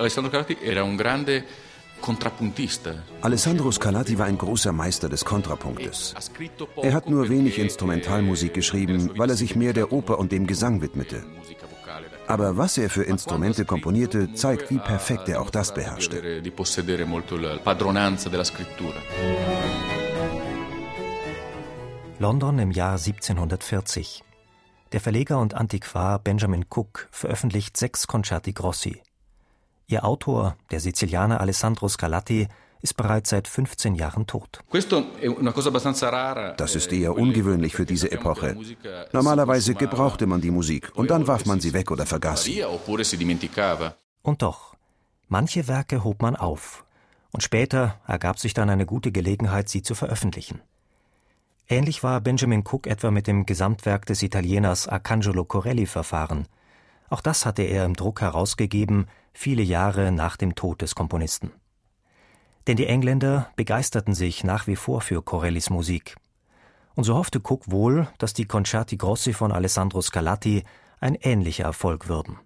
Alessandro Scarlatti era un grande Alessandro Scarlatti war ein großer Meister des Kontrapunktes. Er hat nur wenig Instrumentalmusik geschrieben, weil er sich mehr der Oper und dem Gesang widmete. Aber was er für Instrumente komponierte, zeigt, wie perfekt er auch das beherrschte. London im Jahr 1740. Der Verleger und Antiquar Benjamin Cook veröffentlicht sechs Concerti Grossi. Ihr Autor, der Sizilianer Alessandro Scarlatti, ist bereits seit 15 Jahren tot. Das ist eher ungewöhnlich für diese Epoche. Normalerweise gebrauchte man die Musik und dann warf man sie weg oder vergaß sie. Und doch, manche Werke hob man auf und später ergab sich dann eine gute Gelegenheit, sie zu veröffentlichen. Ähnlich war Benjamin Cook etwa mit dem Gesamtwerk des Italieners Arcangelo Corelli verfahren. Auch das hatte er im Druck herausgegeben, viele Jahre nach dem Tod des Komponisten. Denn die Engländer begeisterten sich nach wie vor für Corellis Musik. Und so hoffte Cook wohl, dass die Concerti Grossi von Alessandro Scarlatti ein ähnlicher Erfolg würden.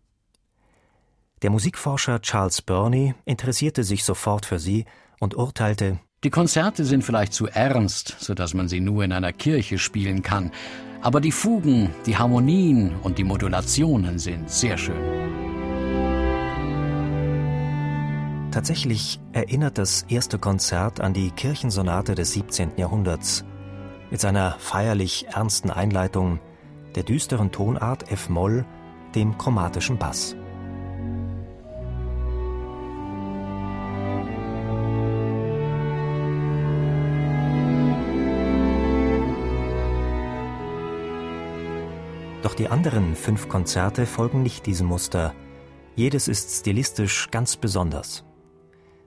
Der Musikforscher Charles Burney interessierte sich sofort für sie und urteilte, die Konzerte sind vielleicht zu ernst, so dass man sie nur in einer Kirche spielen kann, aber die Fugen, die Harmonien und die Modulationen sind sehr schön. Tatsächlich erinnert das erste Konzert an die Kirchensonate des 17. Jahrhunderts mit seiner feierlich ernsten Einleitung, der düsteren Tonart F-Moll, dem chromatischen Bass. Doch die anderen fünf Konzerte folgen nicht diesem Muster. Jedes ist stilistisch ganz besonders.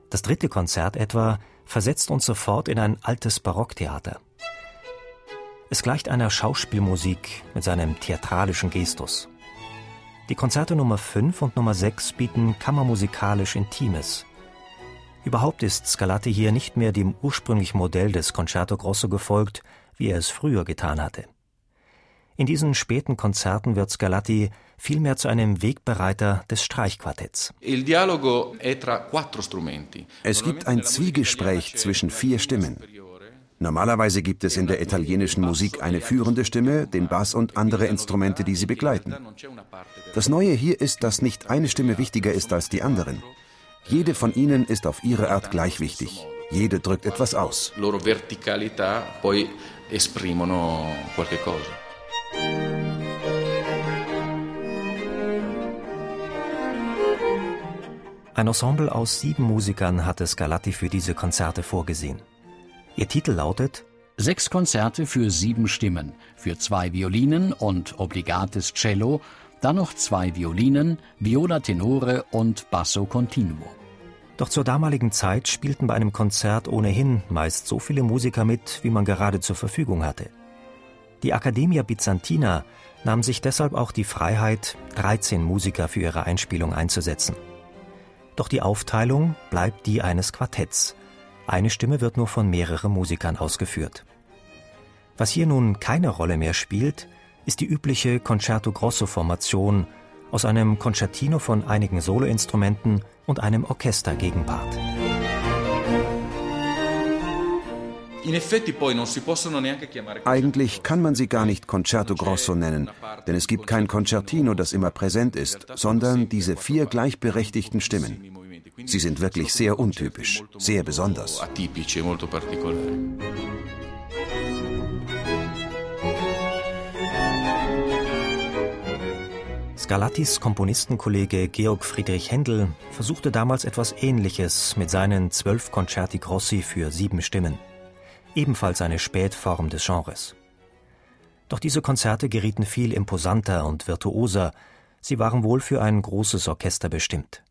Das dritte Konzert etwa versetzt uns sofort in ein altes Barocktheater. Es gleicht einer Schauspielmusik mit seinem theatralischen Gestus. Die Konzerte Nummer 5 und Nummer 6 bieten kammermusikalisch Intimes. Überhaupt ist Scarlatti hier nicht mehr dem ursprünglichen Modell des Concerto Grosso gefolgt, wie er es früher getan hatte. In diesen späten Konzerten wird Scarlatti vielmehr zu einem Wegbereiter des Streichquartetts. Es gibt ein Zwiegespräch zwischen vier Stimmen. Normalerweise gibt es in der italienischen Musik eine führende Stimme, den Bass und andere Instrumente, die sie begleiten. Das Neue hier ist, dass nicht eine Stimme wichtiger ist als die anderen. Jede von ihnen ist auf ihre Art gleich wichtig. Jede drückt etwas aus. Loro verticalità poi esprimono qualche cosa. Ein Ensemble aus sieben Musikern hatte Scarlatti für diese Konzerte vorgesehen. Ihr Titel lautet Sechs Konzerte für sieben Stimmen, für zwei Violinen und obligates Cello, dann noch zwei Violinen, Viola Tenore und Basso Continuo. Doch zur damaligen Zeit spielten bei einem Konzert ohnehin meist so viele Musiker mit, wie man gerade zur Verfügung hatte. Die Accademia Byzantina nahm sich deshalb auch die Freiheit, 13 Musiker für ihre Einspielung einzusetzen. Doch die Aufteilung bleibt die eines Quartetts. Eine Stimme wird nur von mehreren Musikern ausgeführt. Was hier nun keine Rolle mehr spielt, ist die übliche Concerto Grosso Formation aus einem Concertino von einigen Soloinstrumenten und einem Orchestergegenpart. Eigentlich kann man sie gar nicht Concerto Grosso nennen, denn es gibt kein Concertino, das immer präsent ist, sondern diese vier gleichberechtigten Stimmen. Sie sind wirklich sehr untypisch, sehr besonders. Scarlattis Komponistenkollege Georg Friedrich Händel versuchte damals etwas Ähnliches mit seinen zwölf Concerti Grossi für sieben Stimmen ebenfalls eine Spätform des Genres. Doch diese Konzerte gerieten viel imposanter und virtuoser, sie waren wohl für ein großes Orchester bestimmt.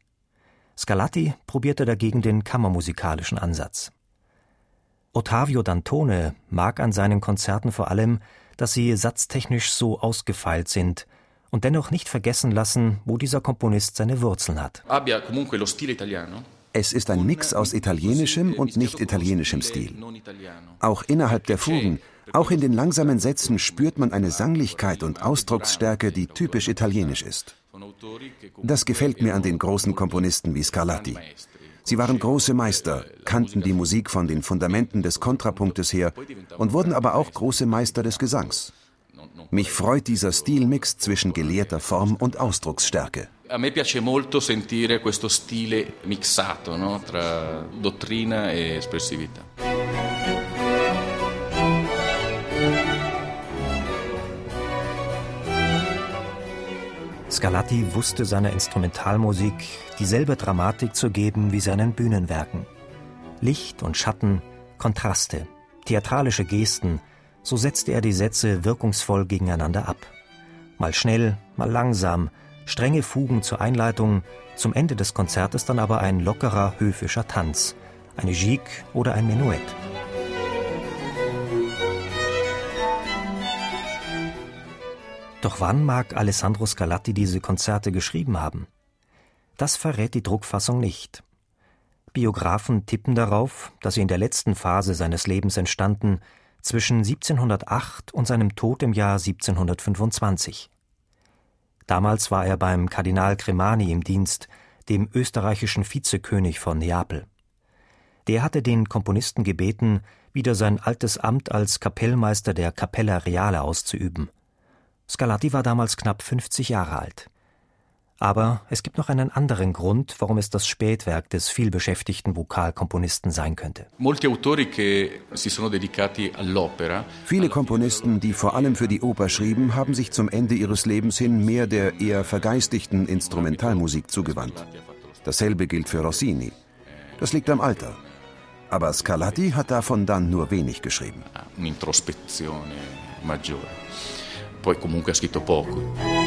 Scarlatti probierte dagegen den kammermusikalischen Ansatz. Ottavio Dantone mag an seinen Konzerten vor allem, dass sie satztechnisch so ausgefeilt sind und dennoch nicht vergessen lassen, wo dieser Komponist seine Wurzeln hat. Es ist ein Mix aus italienischem und nicht italienischem Stil. Auch innerhalb der Fugen, auch in den langsamen Sätzen spürt man eine Sanglichkeit und Ausdrucksstärke, die typisch italienisch ist. Das gefällt mir an den großen Komponisten wie Scarlatti. Sie waren große Meister, kannten die Musik von den Fundamenten des Kontrapunktes her und wurden aber auch große Meister des Gesangs. Mich freut dieser Stilmix zwischen gelehrter Form und Ausdrucksstärke. A me piace molto sentire questo stile mixato no? tra dottrina e espressività. Scarlatti wusste seiner Instrumentalmusik dieselbe Dramatik zu geben wie seinen Bühnenwerken. Licht und Schatten, Kontraste, theatralische Gesten, so setzte er die Sätze wirkungsvoll gegeneinander ab. Mal schnell, mal langsam, strenge Fugen zur Einleitung, zum Ende des Konzertes dann aber ein lockerer, höfischer Tanz, eine Gigue oder ein Menuett. Doch wann mag Alessandro Scarlatti diese Konzerte geschrieben haben? Das verrät die Druckfassung nicht. Biografen tippen darauf, dass sie in der letzten Phase seines Lebens entstanden, zwischen 1708 und seinem Tod im Jahr 1725. Damals war er beim Kardinal Cremani im Dienst, dem österreichischen Vizekönig von Neapel. Der hatte den Komponisten gebeten, wieder sein altes Amt als Kapellmeister der Capella Reale auszuüben. Scarlatti war damals knapp 50 Jahre alt. Aber es gibt noch einen anderen Grund, warum es das Spätwerk des vielbeschäftigten Vokalkomponisten sein könnte. Viele Komponisten, die vor allem für die Oper schrieben, haben sich zum Ende ihres Lebens hin mehr der eher vergeistigten Instrumentalmusik zugewandt. Dasselbe gilt für Rossini. Das liegt am Alter. Aber Scarlatti hat davon dann nur wenig geschrieben. Un'introspezione maggiore poi comunque ha scritto poco.